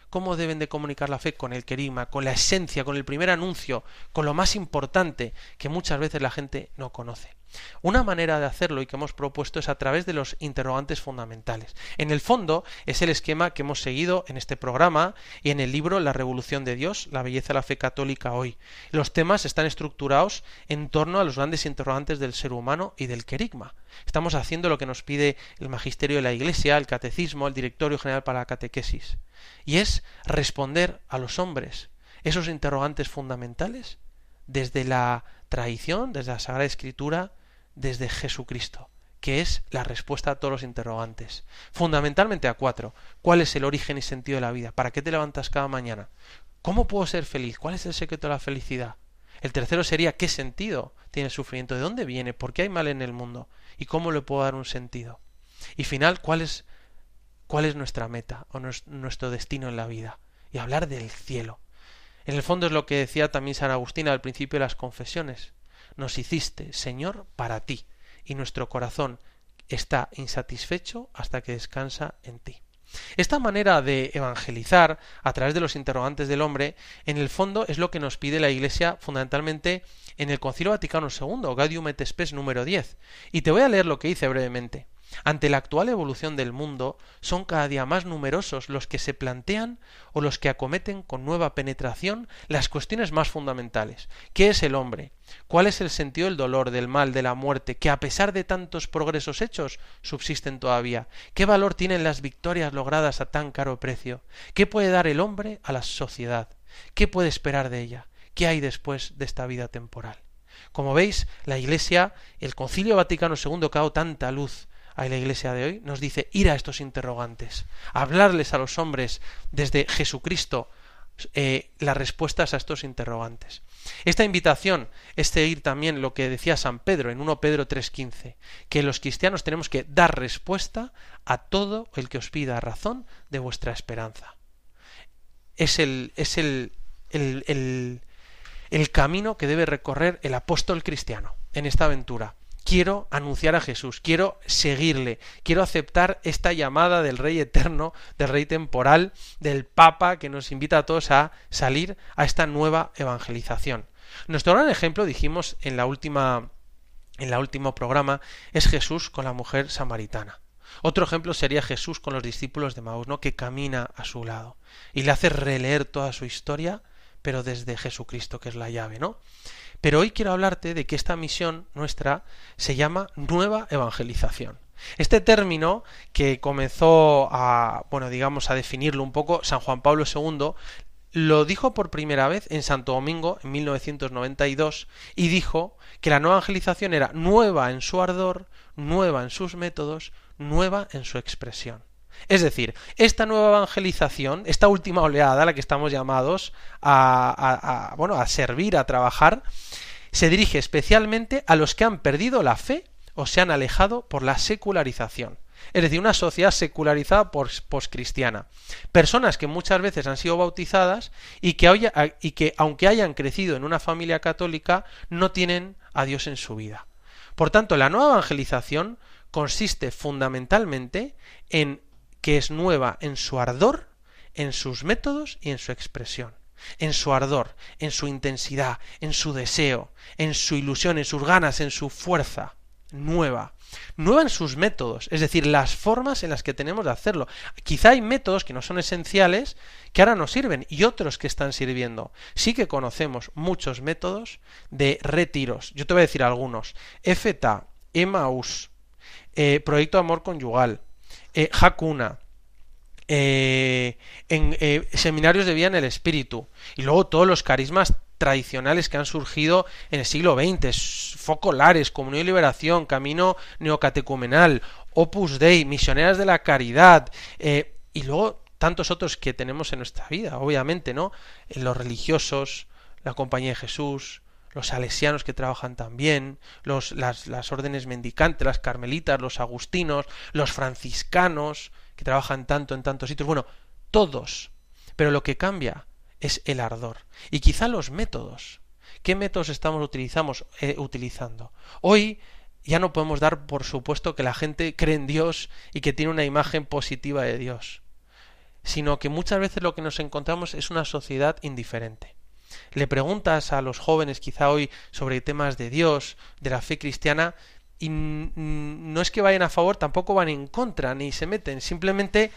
[SPEAKER 1] ¿Cómo deben de comunicar la fe con el querigma, con la esencia, con el primer anuncio, con lo más importante que muchas veces la gente no conoce? Una manera de hacerlo y que hemos propuesto es a través de los interrogantes fundamentales. En el fondo es el esquema que hemos seguido en este programa y en el libro La Revolución de Dios, la belleza de la fe católica hoy. Los temas están estructurados en torno a los grandes interrogantes del ser humano y del querigma. Estamos haciendo lo que nos pide el magisterio de la Iglesia, el catecismo, el directorio general para la catequesis. Y es responder a los hombres esos interrogantes fundamentales desde la tradición, desde la Sagrada Escritura, desde Jesucristo, que es la respuesta a todos los interrogantes. Fundamentalmente a cuatro. ¿Cuál es el origen y sentido de la vida? ¿Para qué te levantas cada mañana? ¿Cómo puedo ser feliz? ¿Cuál es el secreto de la felicidad? El tercero sería ¿qué sentido tiene el sufrimiento? ¿De dónde viene? ¿Por qué hay mal en el mundo? ¿Y cómo le puedo dar un sentido? Y final, ¿cuál es, cuál es nuestra meta o nuestro destino en la vida? Y hablar del cielo. En el fondo es lo que decía también San Agustín al principio de las confesiones. Nos hiciste, Señor, para ti, y nuestro corazón está insatisfecho hasta que descansa en ti. Esta manera de evangelizar a través de los interrogantes del hombre, en el fondo es lo que nos pide la Iglesia fundamentalmente en el Concilio Vaticano II, Gaudium et Spes número 10. Y te voy a leer lo que dice brevemente. Ante la actual evolución del mundo, son cada día más numerosos los que se plantean o los que acometen con nueva penetración las cuestiones más fundamentales. ¿Qué es el hombre? ¿Cuál es el sentido del dolor, del mal, de la muerte, que a pesar de tantos progresos hechos, subsisten todavía? ¿Qué valor tienen las victorias logradas a tan caro precio? ¿Qué puede dar el hombre a la sociedad? ¿Qué puede esperar de ella? ¿Qué hay después de esta vida temporal? Como veis, la Iglesia, el Concilio Vaticano II que ha dado tanta luz a la iglesia de hoy, nos dice ir a estos interrogantes, hablarles a los hombres desde Jesucristo eh, las respuestas a estos interrogantes. Esta invitación es seguir también lo que decía San Pedro en 1 Pedro 3:15, que los cristianos tenemos que dar respuesta a todo el que os pida razón de vuestra esperanza. Es el, es el, el, el, el camino que debe recorrer el apóstol cristiano en esta aventura quiero anunciar a Jesús, quiero seguirle, quiero aceptar esta llamada del Rey eterno, del Rey temporal, del Papa que nos invita a todos a salir a esta nueva evangelización. Nuestro gran ejemplo, dijimos en la última en el último programa, es Jesús con la mujer samaritana. Otro ejemplo sería Jesús con los discípulos de Maús, ¿no? que camina a su lado y le hace releer toda su historia, pero desde Jesucristo, que es la llave, ¿no? Pero hoy quiero hablarte de que esta misión nuestra se llama nueva evangelización. Este término que comenzó a, bueno, digamos, a definirlo un poco San Juan Pablo II, lo dijo por primera vez en Santo Domingo en 1992 y dijo que la nueva evangelización era nueva en su ardor, nueva en sus métodos, nueva en su expresión. Es decir, esta nueva evangelización, esta última oleada a la que estamos llamados a, bueno, a servir, a trabajar, se dirige especialmente a los que han perdido la fe o se han alejado por la secularización. Es decir, una sociedad secularizada poscristiana. Personas que muchas veces han sido bautizadas y que, y que, aunque hayan crecido en una familia católica, no tienen a Dios en su vida. Por tanto, la nueva evangelización consiste fundamentalmente en que es nueva en su ardor, en sus métodos y en su expresión. En su ardor, en su intensidad, en su deseo, en su ilusión, en sus ganas, en su fuerza. Nueva. Nueva en sus métodos, es decir, las formas en las que tenemos de hacerlo. Quizá hay métodos que no son esenciales que ahora nos sirven y otros que están sirviendo. Sí que conocemos muchos métodos de retiros. Yo te voy a decir algunos. EFETA, Emmaus, eh, Proyecto Amor Conyugal, eh, eh, en eh, seminarios de vida en el espíritu, y luego todos los carismas tradicionales que han surgido en el siglo XX, focolares, comunión y liberación, camino neocatecumenal, Opus Dei, misioneras de la caridad, y luego tantos otros que tenemos en nuestra vida, obviamente, ¿no? Los religiosos, la compañía de Jesús, los salesianos que trabajan también, los, las, las órdenes mendicantes, las carmelitas, los agustinos, los franciscanos, que trabajan tanto en tantos sitios. Bueno, todos. Pero lo que cambia es el ardor. Y quizá los métodos. ¿Qué métodos estamos utilizamos, eh, utilizando? Hoy ya no podemos dar por supuesto que la gente cree en Dios y que tiene una imagen positiva de Dios, sino que muchas veces lo que nos encontramos es una sociedad indiferente le preguntas a los jóvenes quizá hoy sobre temas de Dios, de la fe cristiana, y no es que vayan a favor, tampoco van en contra, ni se meten, simplemente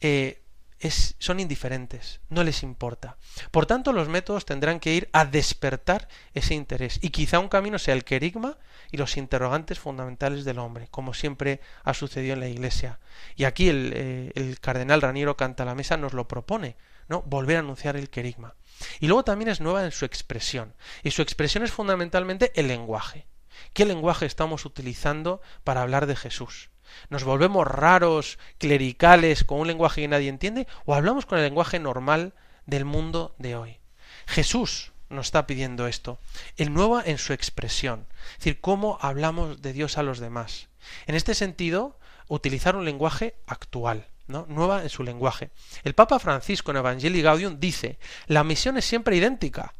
[SPEAKER 1] eh, es, son indiferentes, no les importa. Por tanto, los métodos tendrán que ir a despertar ese interés. Y quizá un camino sea el querigma y los interrogantes fundamentales del hombre, como siempre ha sucedido en la Iglesia. Y aquí el, eh, el cardenal Raniero Canta la Mesa nos lo propone, ¿no? Volver a anunciar el querigma. Y luego también es nueva en su expresión. Y su expresión es fundamentalmente el lenguaje. ¿Qué lenguaje estamos utilizando para hablar de Jesús? ¿Nos volvemos raros, clericales, con un lenguaje que nadie entiende? ¿O hablamos con el lenguaje normal del mundo de hoy? Jesús nos está pidiendo esto. El nuevo en su expresión. Es decir, cómo hablamos de Dios a los demás. En este sentido, utilizar un lenguaje actual nueva en su lenguaje. El Papa Francisco en Evangelii Gaudium dice, la misión es siempre idéntica,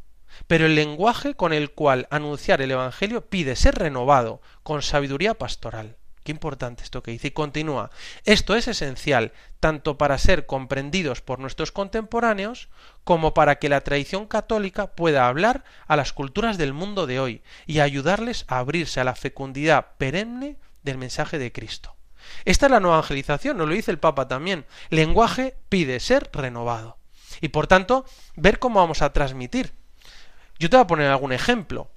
[SPEAKER 1] pero el lenguaje con el cual anunciar el Evangelio pide ser renovado con sabiduría pastoral. Qué importante esto que dice. Y continúa. Esto es esencial tanto para ser comprendidos por nuestros contemporáneos como para que la tradición católica pueda hablar a las culturas del mundo de hoy y ayudarles a abrirse a la fecundidad perenne del mensaje de Cristo. Esta es la nueva evangelización, nos lo dice el Papa también. Lenguaje pide ser renovado. Y por tanto, ver cómo vamos a transmitir. Yo te voy a poner algún ejemplo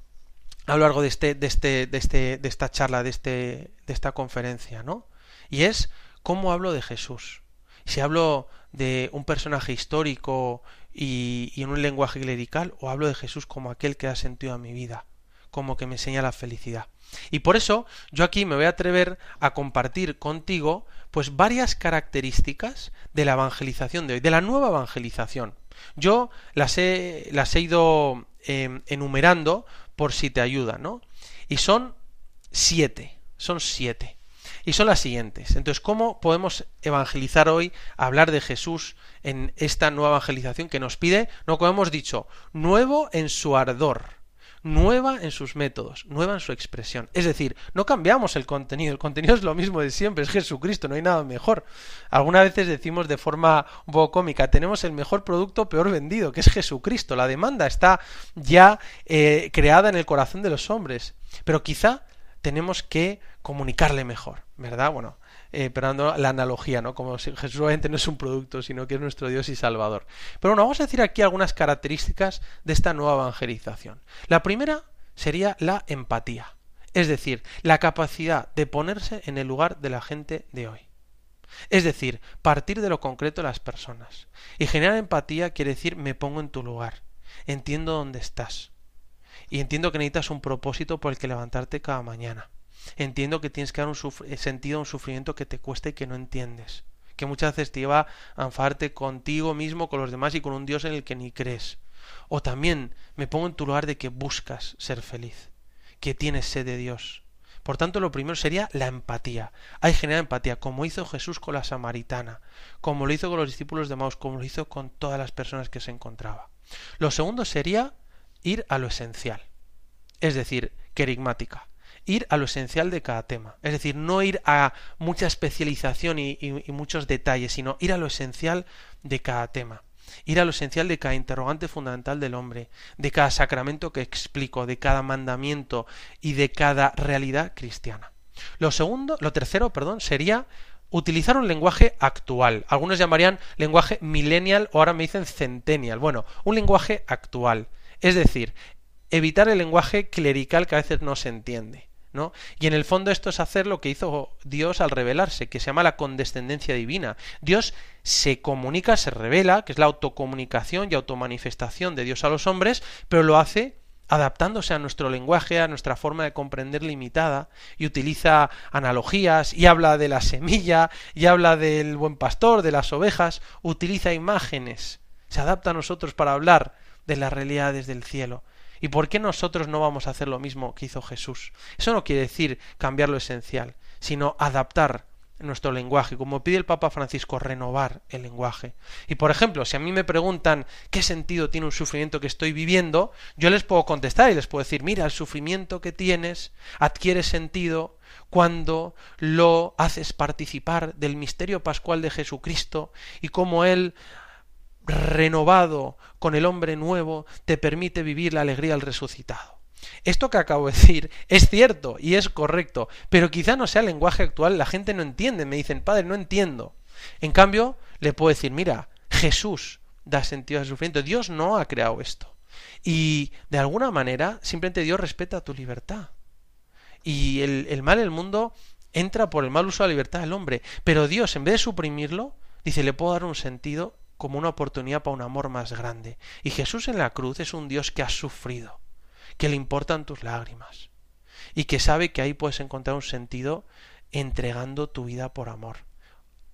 [SPEAKER 1] a lo largo de este, de este, de este, de esta charla, de este, de esta conferencia, ¿no? Y es cómo hablo de Jesús. Si hablo de un personaje histórico y, y en un lenguaje clerical, o hablo de Jesús como aquel que ha sentido a mi vida, como que me enseña la felicidad. Y por eso yo aquí me voy a atrever a compartir contigo pues varias características de la evangelización de hoy, de la nueva evangelización. Yo las he, las he ido eh, enumerando por si te ayuda, ¿no? Y son siete, son siete. Y son las siguientes. Entonces, ¿cómo podemos evangelizar hoy, hablar de Jesús en esta nueva evangelización que nos pide, no como hemos dicho, nuevo en su ardor? Nueva en sus métodos, nueva en su expresión. Es decir, no cambiamos el contenido, el contenido es lo mismo de siempre, es Jesucristo, no hay nada mejor. Algunas veces decimos de forma un poco cómica, tenemos el mejor producto peor vendido, que es Jesucristo. La demanda está ya eh, creada en el corazón de los hombres, pero quizá tenemos que comunicarle mejor, ¿verdad? Bueno, eh, la analogía, ¿no? Como si Jesús obviamente no es un producto, sino que es nuestro Dios y Salvador. Pero bueno, vamos a decir aquí algunas características de esta nueva evangelización. La primera sería la empatía, es decir, la capacidad de ponerse en el lugar de la gente de hoy. Es decir, partir de lo concreto de las personas. Y generar empatía quiere decir me pongo en tu lugar, entiendo dónde estás. Y entiendo que necesitas un propósito por el que levantarte cada mañana. Entiendo que tienes que dar un eh, sentido a un sufrimiento que te cuesta y que no entiendes. Que muchas veces te lleva a enfadarte contigo mismo, con los demás y con un Dios en el que ni crees. O también me pongo en tu lugar de que buscas ser feliz, que tienes sed de Dios. Por tanto, lo primero sería la empatía. Hay generar empatía, como hizo Jesús con la samaritana, como lo hizo con los discípulos de Maus, como lo hizo con todas las personas que se encontraba. Lo segundo sería ir a lo esencial, es decir, querigmática ir a lo esencial de cada tema. Es decir, no ir a mucha especialización y, muchos detalles, sino ir a lo esencial de cada tema. Ir a lo esencial de cada interrogante fundamental del hombre, de cada sacramento que explico, de cada mandamiento y de cada realidad cristiana. Lo segundo, lo tercero, perdón, sería utilizar un lenguaje actual. Algunos llamarían lenguaje millennial o ahora me dicen centennial. Bueno, un lenguaje actual. Es decir, evitar el lenguaje clerical que a veces no se entiende. Y en el fondo esto es hacer lo que hizo Dios al revelarse, que se llama la condescendencia divina. Dios se comunica, se revela, que es la autocomunicación y automanifestación de Dios a los hombres, pero lo hace adaptándose a nuestro lenguaje, a nuestra forma de comprender limitada, y utiliza analogías, y habla de la semilla, y habla del buen pastor, de las ovejas, utiliza imágenes, se adapta a nosotros para hablar de las realidades del cielo. ¿Y por qué nosotros no vamos a hacer lo mismo que hizo Jesús? Eso no quiere decir cambiar lo esencial, sino adaptar nuestro lenguaje, como pide el Papa Francisco, renovar el lenguaje. Y por ejemplo, si a mí me preguntan qué sentido tiene un sufrimiento que estoy viviendo, yo les puedo contestar y les puedo decir, mira, el sufrimiento que tienes adquiere sentido cuando lo haces participar del misterio pascual de Jesucristo y cómo Él renovado con el hombre nuevo te permite vivir la alegría del resucitado. Esto que acabo de decir es cierto y es correcto, pero quizá no sea el lenguaje actual, la gente no entiende, me dicen, padre, no entiendo. En cambio, le puedo decir, mira, Jesús da sentido al sufrimiento, Dios no ha creado esto. Y de alguna manera, simplemente Dios respeta tu libertad. Y el, el mal del mundo entra por el mal uso de la libertad del hombre, pero Dios, en vez de suprimirlo, dice, le puedo dar un sentido como una oportunidad para un amor más grande. Y Jesús en la cruz es un Dios que ha sufrido, que le importan tus lágrimas y que sabe que ahí puedes encontrar un sentido entregando tu vida por amor,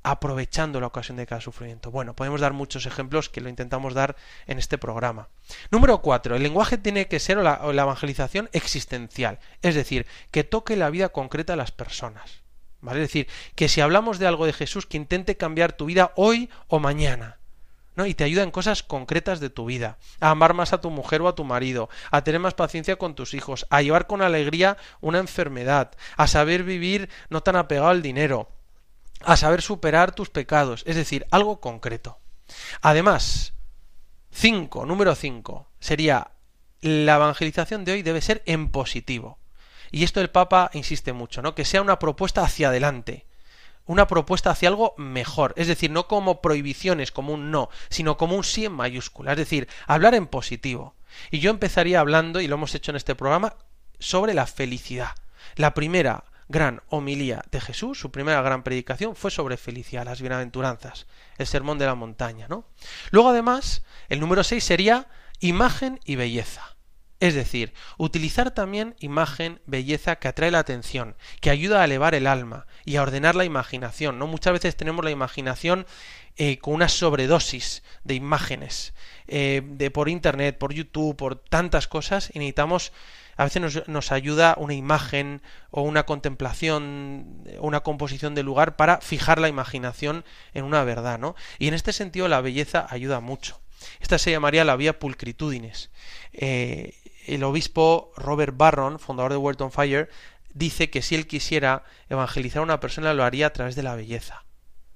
[SPEAKER 1] aprovechando la ocasión de cada sufrimiento. Bueno, podemos dar muchos ejemplos que lo intentamos dar en este programa. Número cuatro, el lenguaje tiene que ser la, la evangelización existencial, es decir, que toque la vida concreta de las personas. ¿Vale? Es decir, que si hablamos de algo de Jesús, que intente cambiar tu vida hoy o mañana Y te ayuda en cosas concretas de tu vida, a amar más a tu mujer o a tu marido, a tener más paciencia con tus hijos, a llevar con alegría una enfermedad, a saber vivir no tan apegado al dinero, a saber superar tus pecados, es decir, algo concreto. Además, 5, número 5, sería la evangelización de hoy debe ser en positivo. Y esto el Papa insiste mucho, ¿no? Que sea una propuesta hacia adelante, una propuesta hacia algo mejor, es decir, no como prohibiciones, como un no, sino como un sí en mayúscula, es decir, hablar en positivo. Y yo empezaría hablando, y lo hemos hecho en este programa, sobre la felicidad. La primera gran homilía de Jesús, su primera gran predicación, fue sobre felicidad, las bienaventuranzas, el sermón de la montaña, ¿no? Luego, además, el número 6 sería imagen y belleza. Es decir, utilizar también imagen, belleza que atrae la atención, que ayuda a elevar el alma y a ordenar la imaginación. ¿no? Muchas veces tenemos la imaginación eh, con una sobredosis de imágenes, eh, de por internet, por YouTube, por tantas cosas, y necesitamos, a veces nos, ayuda una imagen o una contemplación, una composición de lugar para fijar la imaginación en una verdad, ¿no? Y en este sentido la belleza ayuda mucho. Esta se llamaría la vía pulcritudines. Eh, el obispo Robert Barron, fundador de Word on Fire, dice que si él quisiera evangelizar a una persona lo haría a través de la belleza,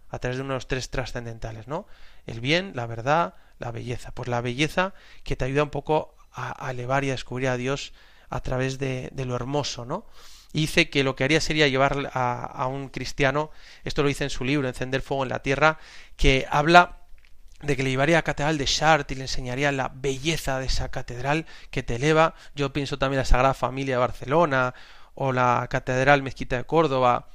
[SPEAKER 1] a través de unos tres trascendentales, ¿no? El bien, la verdad, la belleza. Pues la belleza que te ayuda un poco a, elevar y a descubrir a Dios a través de, lo hermoso, ¿no? Dice que lo que haría sería llevar a, a, un cristiano, esto lo dice en su libro, Encender Fuego en la Tierra, que habla de que le llevaría a la catedral de Chartres y le enseñaría la belleza de esa catedral que te eleva. Yo pienso también la Sagrada Familia de Barcelona o la Catedral Mezquita de Córdoba.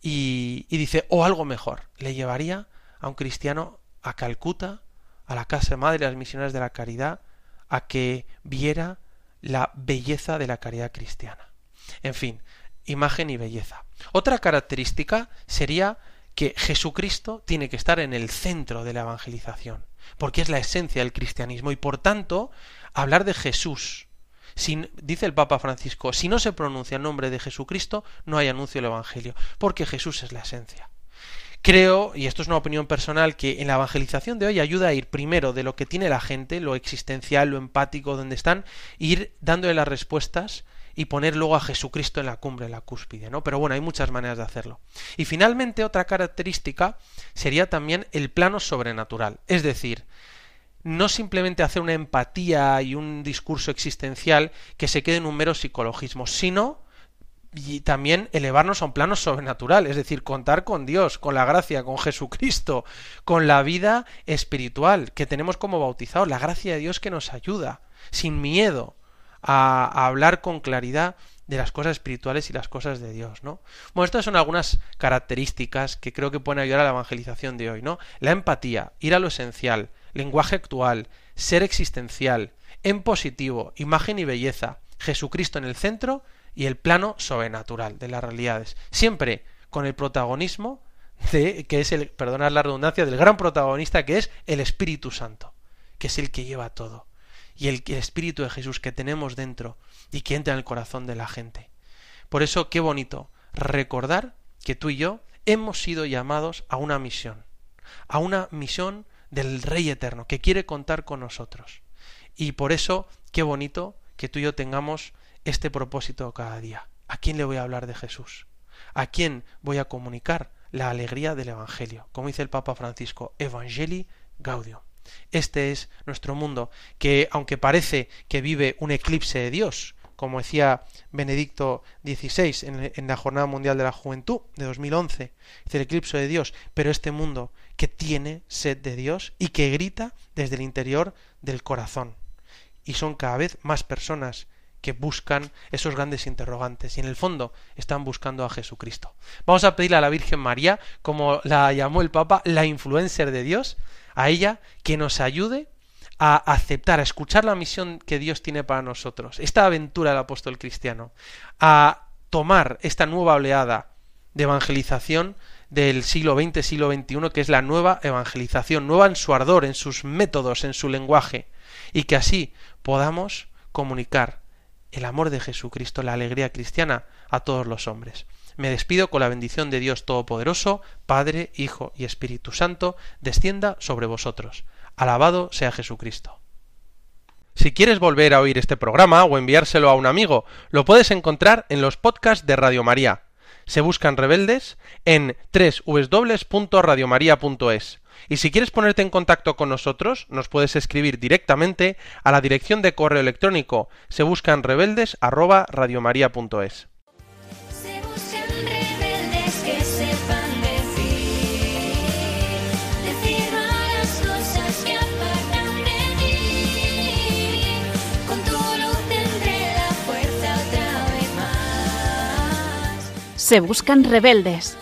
[SPEAKER 1] Y, y dice, o algo mejor, le llevaría a un cristiano a Calcuta, a la Casa Madre de las Misiones de la Caridad, a que viera la belleza de la caridad cristiana. En fin, imagen y belleza. Otra característica sería que Jesucristo tiene que estar en el centro de la evangelización, porque es la esencia del cristianismo y por tanto hablar de Jesús. Sin, dice el Papa Francisco, si no se pronuncia el nombre de Jesucristo, no hay anuncio del Evangelio, porque Jesús es la esencia. Creo, y esto es una opinión personal, que en la evangelización de hoy ayuda a ir primero de lo que tiene la gente, lo existencial, lo empático, donde están, ir dándole las respuestas y poner luego a Jesucristo en la cumbre, en la cúspide, ¿no? Pero bueno, hay muchas maneras de hacerlo. Y finalmente otra característica sería también el plano sobrenatural, es decir, no simplemente hacer una empatía y un discurso existencial que se quede en un mero psicologismo, sino y también elevarnos a un plano sobrenatural, es decir, contar con Dios, con la gracia, con Jesucristo, con la vida espiritual que tenemos como bautizados, la gracia de Dios que nos ayuda, sin miedo, a, hablar con claridad de las cosas espirituales y las cosas de Dios, ¿no? Bueno, estas son algunas características que creo que pueden ayudar a la evangelización de hoy, ¿no? La empatía, ir a lo esencial, lenguaje actual, ser existencial, en positivo, imagen y belleza, Jesucristo en el centro y el plano sobrenatural de las realidades, siempre con el protagonismo de que es el, perdonad la redundancia, del gran protagonista que es el Espíritu Santo, que es el que lleva todo y el, Espíritu de Jesús que tenemos dentro y que entra en el corazón de la gente. Por eso, qué bonito recordar que tú y yo hemos sido llamados a una misión, a una misión del Rey Eterno, que quiere contar con nosotros. Y por eso, qué bonito que tú y yo tengamos este propósito cada día. ¿A quién le voy a hablar de Jesús? ¿A quién voy a comunicar la alegría del Evangelio? Como dice el Papa Francisco, Evangelii Gaudium. Este es nuestro mundo, que aunque parece que vive un eclipse de Dios, como decía Benedicto XVI en, la Jornada Mundial de la Juventud de 2011, es el eclipse de Dios, pero este mundo que tiene sed de Dios y que grita desde el interior del corazón. Y son cada vez más personas que buscan esos grandes interrogantes y en el fondo están buscando a Jesucristo. Vamos a pedirle a la Virgen María, como la llamó el Papa, la influencer de Dios, a ella que nos ayude a aceptar, a escuchar la misión que Dios tiene para nosotros, esta aventura del apóstol cristiano, a tomar esta nueva oleada de evangelización del siglo XX, siglo XXI, que es la nueva evangelización, nueva en su ardor, en sus métodos, en su lenguaje, y que así podamos comunicar el amor de Jesucristo, la alegría cristiana a todos los hombres. Me despido con la bendición de Dios Todopoderoso, Padre, Hijo y Espíritu Santo, descienda sobre vosotros. Alabado sea Jesucristo. Si quieres volver a oír este programa o enviárselo a un amigo, lo puedes encontrar en los podcasts de Radio María. Se buscan rebeldes en www.radiomaria.es. Y si quieres ponerte en contacto con nosotros, nos puedes escribir directamente a la dirección de correo electrónico se buscan rebeldes
[SPEAKER 2] Se buscan rebeldes que sepan